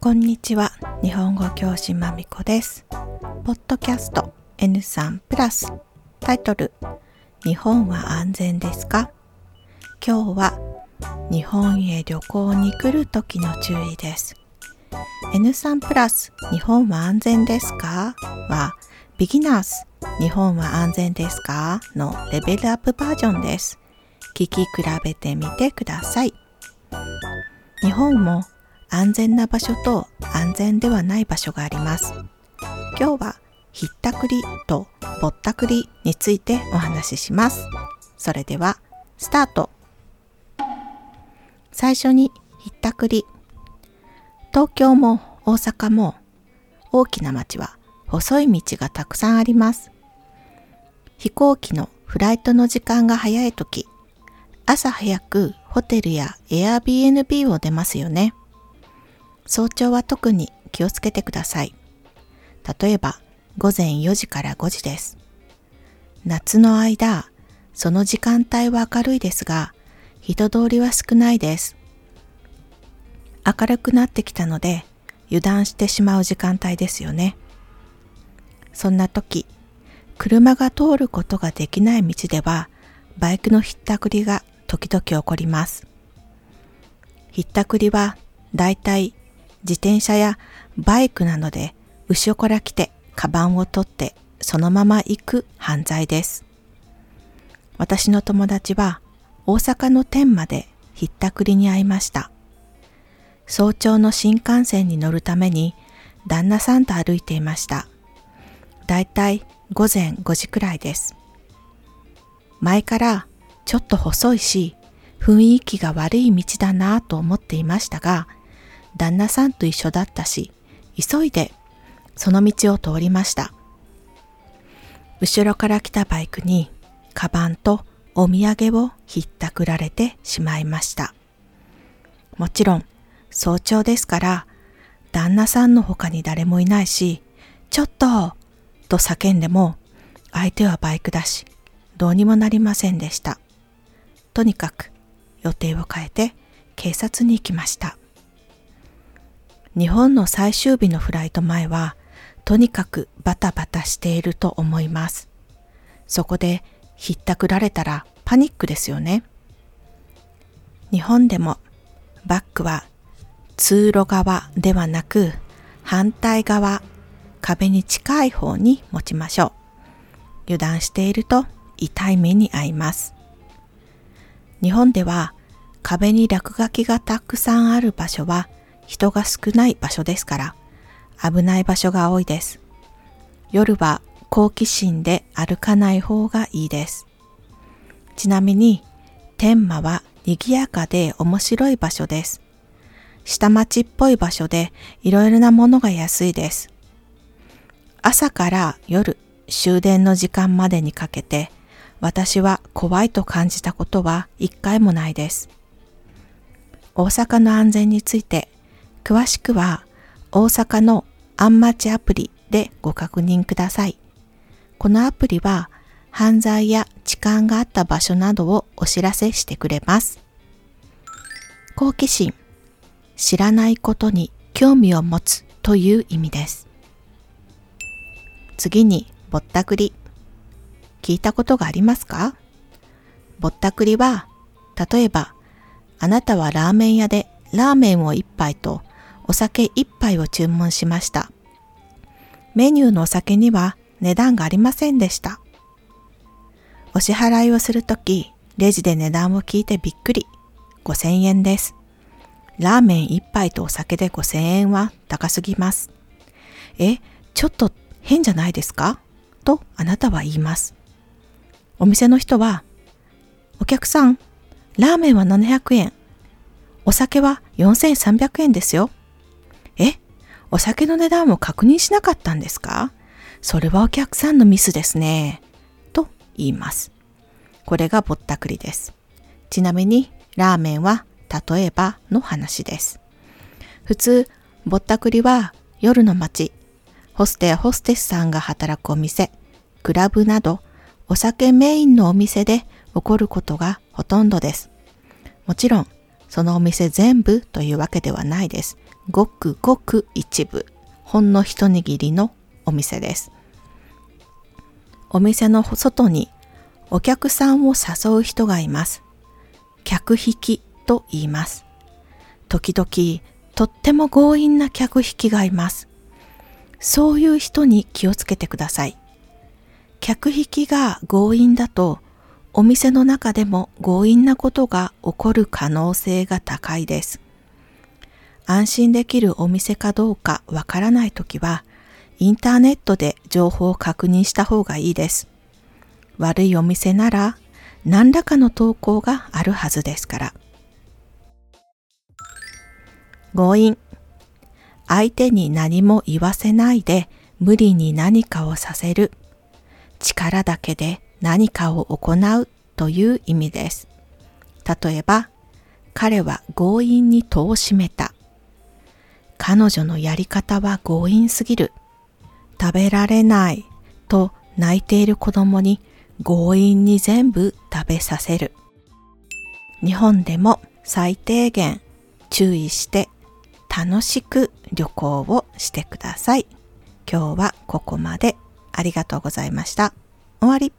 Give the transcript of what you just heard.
こんにちは。日本語教師まみこです。ポッドキャスト N3 プラスタイトル日本は安全ですか？今日は日本へ旅行に来る時の注意です。N3 プラス日本は安全ですか？はビギナーズ日本は安全ですか？のレベルアップバージョンです。聞き比べてみてください。日本も安全な場所と安全ではない場所があります。今日はひったくりとぼったくりについてお話しします。それではスタート。最初にひったくり。東京も大阪も大きな街は細い道がたくさんあります。飛行機のフライトの時間が早い時、朝早くホテルや Airbnb を出ますよね。早朝は特に気をつけてください。例えば午前4時から5時です。夏の間、その時間帯は明るいですが、人通りは少ないです。明るくなってきたので油断してしまう時間帯ですよね。そんな時、車が通ることができない道では、バイクのひったくりが時々起こります。ひったくりはだいたい自転車やバイクなので後ろから来てカバンを取ってそのまま行く犯罪です。私の友達は大阪の天までひったくりに遭いました。早朝の新幹線に乗るために旦那さんと歩いていました。だいたい午前5時くらいです。前からちょっと細いし雰囲気が悪い道だなぁと思っていましたが、旦那さんと一緒だったし、急いでその道を通りました。後ろから来たバイクに、カバンとお土産をひったくられてしまいました。もちろん、早朝ですから、旦那さんの他に誰もいないし、ちょっとと叫んでも、相手はバイクだし、どうにもなりませんでした。とにかく、予定を変えて警察に行きました。日本の最終日のフライト前は、とにかくバタバタしていると思います。そこでひったくられたらパニックですよね。日本でもバッグは通路側ではなく反対側、壁に近い方に持ちましょう。油断していると痛い目に遭います。日本では壁に落書きがたくさんある場所は人が少ない場所ですから危ない場所が多いです。夜は好奇心で歩かない方がいいです。ちなみに天満は賑やかで面白い場所です。下町っぽい場所でいろいろなものが安いです。朝から夜終電の時間までにかけて私は怖いと感じたことは一回もないです。大阪の安全について詳しくは大阪のアンマチアプリでご確認ください。このアプリは犯罪や痴漢があった場所などをお知らせしてくれます。好奇心、知らないことに興味を持つという意味です。次にぼったくり。聞いたことがありますか？ぼったくりは、例えば、あなたはラーメン屋でラーメンを一杯とお酒一杯を注文しました。メニューのお酒には値段がありませんでした。お支払いをするとき、レジで値段を聞いてびっくり。5000円です。ラーメン一杯とお酒で5000円は高すぎます。え、ちょっと変じゃないですか？とあなたは言います。お店の人は、お客さん、ラーメンは700円。お酒は4300円ですよ。お酒の値段を確認しなかったんですか？それはお客さんのミスですね。と言います。これがぼったくりです。ちなみに、ラーメンは例えばの話です。普通、ぼったくりは夜の街、ホストやホステスさんが働くお店、クラブなどお酒メインのお店で起こることがほとんどです。もちろん、そのお店全部というわけではないです。ごくごく一部、ほんの一握りのお店です。お店の外にお客さんを誘う人がいます。客引きと言います。時々とっても強引な客引きがいます。そういう人に気をつけてください。客引きが強引だとお店の中でも強引なことが起こる可能性が高いです。安心できるお店かどうかわからないときは、インターネットで情報を確認した方がいいです。悪いお店なら何らかの投稿があるはずですから。強引。相手に何も言わせないで無理に何かをさせる。力だけで何かを行うという意味です。例えば、彼は強引に戸を閉めた。彼女のやり方は強引すぎる。食べられないと泣いている子供に強引に全部食べさせる。日本でも最低限注意して楽しく旅行をしてください。今日はここまでありがとうございました。終わり。